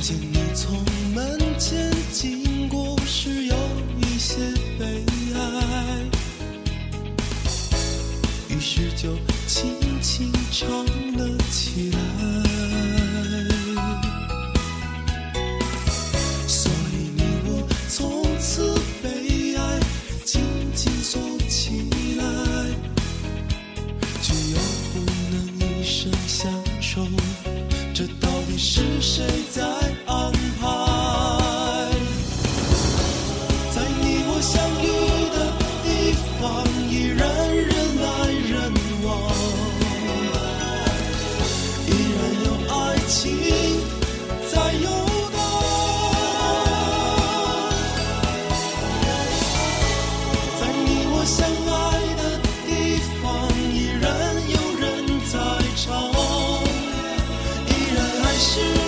见你从门前经过时，有一些悲哀，于是就轻轻唱了起来。所以你我从此被爱紧紧锁起来，却又不能一生相守。这到底是谁在？我相爱的地方依然有人在唱依然还是